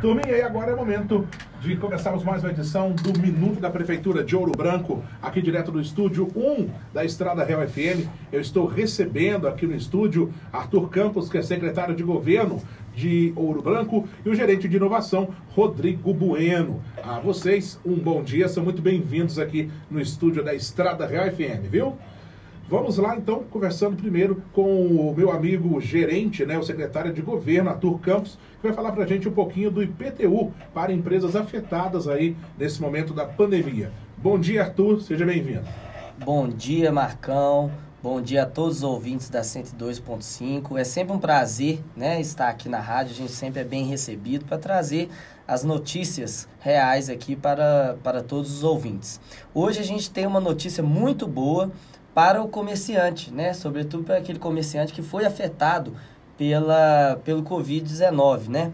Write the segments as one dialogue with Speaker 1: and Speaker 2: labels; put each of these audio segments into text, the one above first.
Speaker 1: Turminha, e agora é momento de começarmos mais uma edição do Minuto da Prefeitura de Ouro Branco, aqui direto do estúdio 1 da Estrada Real FM. Eu estou recebendo aqui no estúdio Arthur Campos, que é secretário de governo de Ouro Branco, e o gerente de inovação, Rodrigo Bueno. A vocês, um bom dia, são muito bem-vindos aqui no estúdio da Estrada Real FM, viu? Vamos lá, então, conversando primeiro com o meu amigo gerente, né, o secretário de governo, Arthur Campos, que vai falar para a gente um pouquinho do IPTU para empresas afetadas aí nesse momento da pandemia. Bom dia, Arthur, seja bem-vindo.
Speaker 2: Bom dia, Marcão. Bom dia a todos os ouvintes da 102.5. É sempre um prazer né, estar aqui na rádio, a gente sempre é bem recebido para trazer as notícias reais aqui para, para todos os ouvintes. Hoje a gente tem uma notícia muito boa para o comerciante, né? Sobretudo para aquele comerciante que foi afetado pela, pelo Covid-19, né?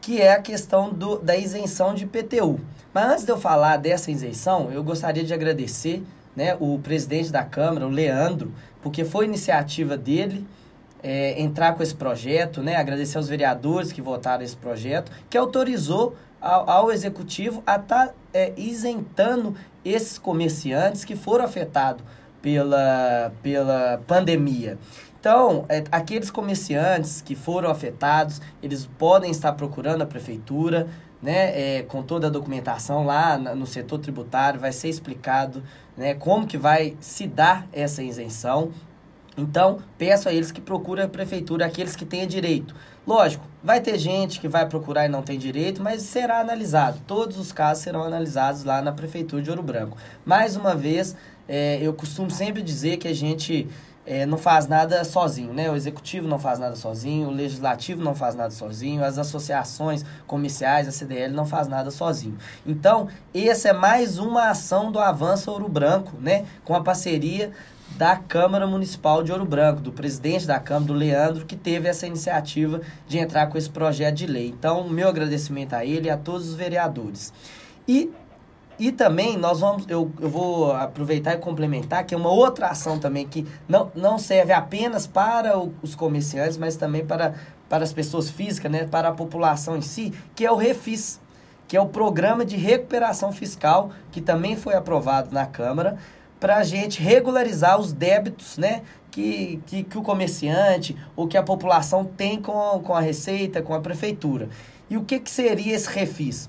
Speaker 2: Que é a questão do, da isenção de IPTU. Mas antes de eu falar dessa isenção, eu gostaria de agradecer né, o presidente da Câmara, o Leandro, porque foi iniciativa dele é, entrar com esse projeto, né? Agradecer aos vereadores que votaram esse projeto, que autorizou ao, ao executivo a estar tá, é, isentando esses comerciantes que foram afetados pela, pela pandemia. Então, é, aqueles comerciantes que foram afetados, eles podem estar procurando a prefeitura, né, é, com toda a documentação lá no setor tributário, vai ser explicado né, como que vai se dar essa isenção. Então, peço a eles que procurem a prefeitura, aqueles que tenham direito. Lógico, vai ter gente que vai procurar e não tem direito, mas será analisado. Todos os casos serão analisados lá na prefeitura de Ouro Branco. Mais uma vez, é, eu costumo sempre dizer que a gente é, não faz nada sozinho, né? O executivo não faz nada sozinho, o legislativo não faz nada sozinho, as associações comerciais, a CDL não faz nada sozinho. Então, essa é mais uma ação do Avanço Ouro Branco, né? Com a parceria da Câmara Municipal de Ouro Branco, do presidente da Câmara, do Leandro, que teve essa iniciativa de entrar com esse projeto de lei. Então, meu agradecimento a ele e a todos os vereadores. E e também nós vamos, eu, eu vou aproveitar e complementar que é uma outra ação também que não, não serve apenas para o, os comerciantes, mas também para, para as pessoas físicas, né, para a população em si, que é o Refis, que é o programa de recuperação fiscal que também foi aprovado na Câmara para a gente regularizar os débitos, né, que, que, que o comerciante ou que a população tem com, com a Receita, com a Prefeitura. E o que, que seria esse refis?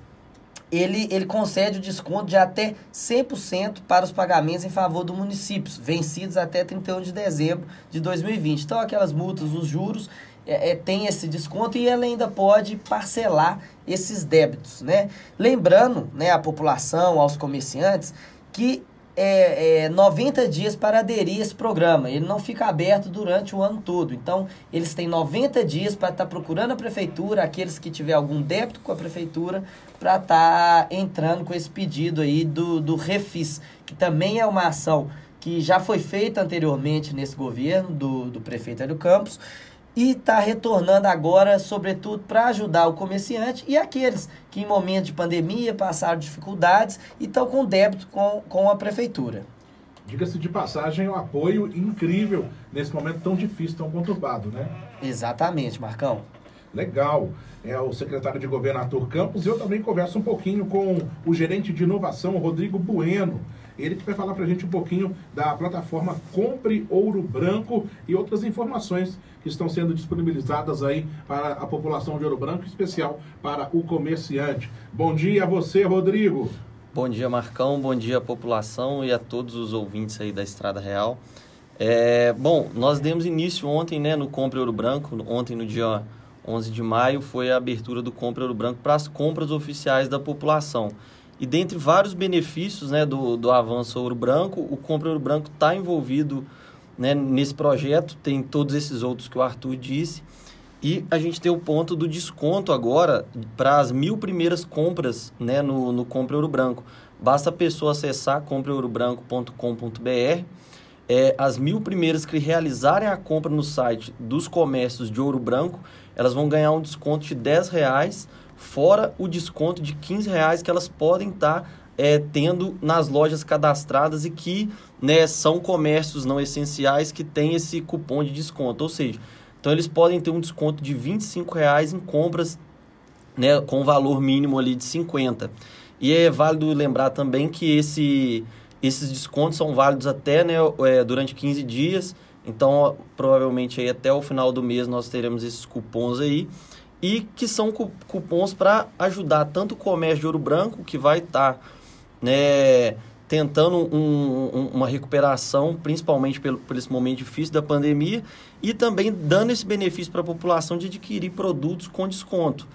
Speaker 2: Ele, ele concede o desconto de até 100% para os pagamentos em favor do município, vencidos até 31 de dezembro de 2020. Então, aquelas multas, os juros, é, é, tem esse desconto e ela ainda pode parcelar esses débitos, né? Lembrando, né, a população, aos comerciantes, que é, é, 90 dias para aderir a esse programa. Ele não fica aberto durante o ano todo. Então, eles têm 90 dias para estar tá procurando a prefeitura, aqueles que tiver algum débito com a prefeitura, para estar tá entrando com esse pedido aí do, do Refis, que também é uma ação que já foi feita anteriormente nesse governo do, do prefeito Hélio Campos e está retornando agora, sobretudo, para ajudar o comerciante e aqueles que, em momento de pandemia, passaram dificuldades e estão com débito com, com a prefeitura.
Speaker 1: Diga-se de passagem, um apoio incrível nesse momento tão difícil, tão conturbado, né?
Speaker 2: Exatamente, Marcão.
Speaker 1: Legal. É o secretário de governo Arthur Campos e eu também converso um pouquinho com o gerente de inovação, Rodrigo Bueno. Ele que vai falar para a gente um pouquinho da plataforma Compre Ouro Branco e outras informações que estão sendo disponibilizadas aí para a população de Ouro Branco, em especial para o comerciante. Bom dia a você, Rodrigo.
Speaker 3: Bom dia, Marcão. Bom dia população e a todos os ouvintes aí da Estrada Real. É, bom, nós demos início ontem né, no Compre Ouro Branco, ontem no dia 11 de maio foi a abertura do Compre Ouro Branco para as compras oficiais da população. E dentre vários benefícios né, do, do avanço Ouro Branco, o Compra Ouro Branco está envolvido né, nesse projeto, tem todos esses outros que o Arthur disse. E a gente tem o ponto do desconto agora para as mil primeiras compras né, no, no Compra Ouro Branco. Basta a pessoa acessar compreourobranco.com.br É, as mil primeiras que realizarem a compra no site dos comércios de Ouro Branco, elas vão ganhar um desconto de 10 reais fora o desconto de 15 reais que elas podem estar tá, é, tendo nas lojas cadastradas e que né, são comércios não essenciais que têm esse cupom de desconto. Ou seja, então eles podem ter um desconto de 25 reais em compras né, com valor mínimo ali de 50. E é válido lembrar também que esse, esses descontos são válidos até né, é, durante 15 dias. Então, provavelmente aí até o final do mês nós teremos esses cupons aí. E que são cupons para ajudar tanto o comércio de Ouro Branco, que vai estar tá, né, tentando um, um, uma recuperação, principalmente pelo, por esse momento difícil da pandemia, e também dando esse benefício para a população de adquirir produtos com desconto.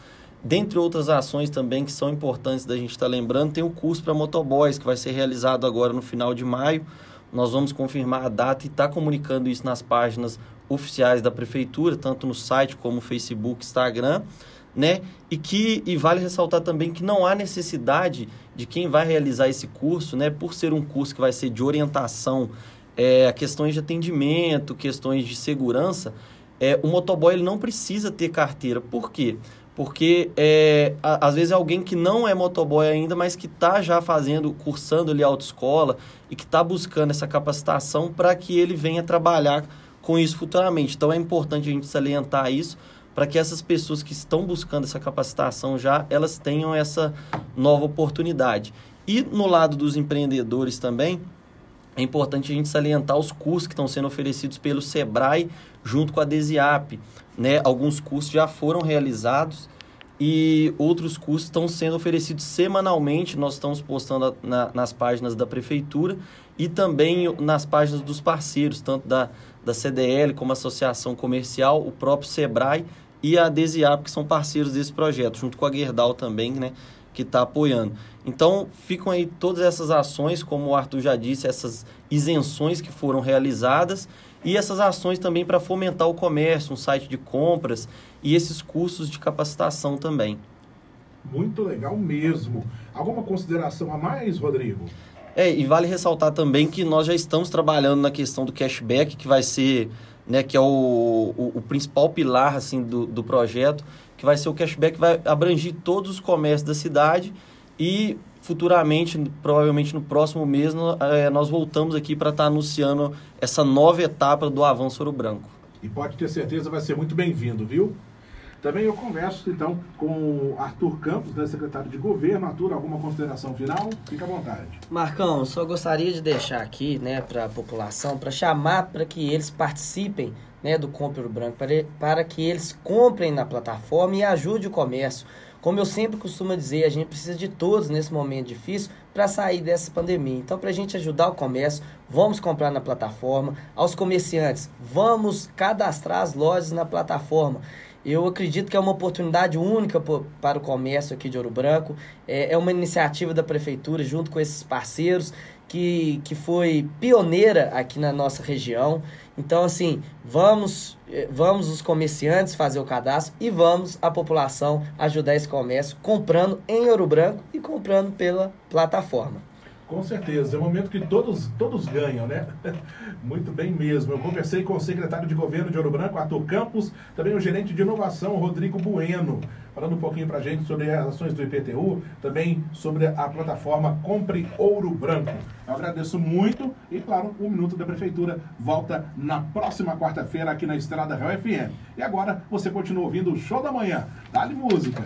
Speaker 3: Dentre outras ações também que são importantes da gente estar tá lembrando, tem o curso para motoboys, que vai ser realizado agora no final de maio. Nós vamos confirmar a data e estar tá comunicando isso nas páginas oficiais da prefeitura, tanto no site como no Facebook, Instagram, né? E que e vale ressaltar também que não há necessidade de quem vai realizar esse curso, né? Por ser um curso que vai ser de orientação é, questões de atendimento, questões de segurança, é, o motoboy ele não precisa ter carteira. Por quê? Porque é, a, às vezes é alguém que não é motoboy ainda, mas que está já fazendo, cursando ali autoescola e que está buscando essa capacitação para que ele venha trabalhar com isso futuramente. Então é importante a gente salientar isso para que essas pessoas que estão buscando essa capacitação já, elas tenham essa nova oportunidade. E no lado dos empreendedores também, é importante a gente salientar os cursos que estão sendo oferecidos pelo Sebrae junto com a Desiap. Né? Alguns cursos já foram realizados e outros cursos estão sendo oferecidos semanalmente. Nós estamos postando na, nas páginas da prefeitura e também nas páginas dos parceiros, tanto da, da CDL como a Associação Comercial, o próprio Sebrae e a Desiap, que são parceiros desse projeto, junto com a Gerdau também, né? Que está apoiando. Então, ficam aí todas essas ações, como o Arthur já disse, essas isenções que foram realizadas e essas ações também para fomentar o comércio, um site de compras e esses cursos de capacitação também.
Speaker 1: Muito legal mesmo. Alguma consideração a mais, Rodrigo?
Speaker 3: É, e vale ressaltar também que nós já estamos trabalhando na questão do cashback, que vai ser, né, que é o, o, o principal pilar, assim, do, do projeto, que vai ser o cashback vai abranger todos os comércios da cidade e futuramente, provavelmente no próximo mês, é, nós voltamos aqui para estar tá anunciando essa nova etapa do Avanço Ouro Branco.
Speaker 1: E pode ter certeza, vai ser muito bem-vindo, viu? Também eu converso, então, com o Arthur Campos, né, secretário de Governo. Arthur, alguma consideração final? Fica à vontade.
Speaker 2: Marcão, só gostaria de deixar aqui, né, para a população, para chamar para que eles participem né, do Compre Ouro Branco, para, para que eles comprem na plataforma e ajude o comércio. Como eu sempre costumo dizer, a gente precisa de todos nesse momento difícil para sair dessa pandemia. Então, para a gente ajudar o comércio, vamos comprar na plataforma. Aos comerciantes, vamos cadastrar as lojas na plataforma. Eu acredito que é uma oportunidade única para o comércio aqui de Ouro Branco. É, é uma iniciativa da prefeitura junto com esses parceiros que, que foi pioneira aqui na nossa região. Então, assim, vamos, eh, vamos os comerciantes fazer o cadastro e vamos a população ajudar esse comércio comprando em Ouro Branco e comprando pela plataforma.
Speaker 1: Com certeza, é um momento que todos, todos ganham, né? Muito bem mesmo. Eu conversei com o secretário de governo de Ouro Branco, Arthur Campos, também o gerente de inovação, Rodrigo Bueno, falando um pouquinho para a gente sobre as ações do IPTU, também sobre a plataforma Compre Ouro Branco. Eu agradeço muito e, claro, o Minuto da Prefeitura volta na próxima quarta-feira aqui na Estrada Real FM. E agora você continua ouvindo o Show da Manhã. Dá-lhe música.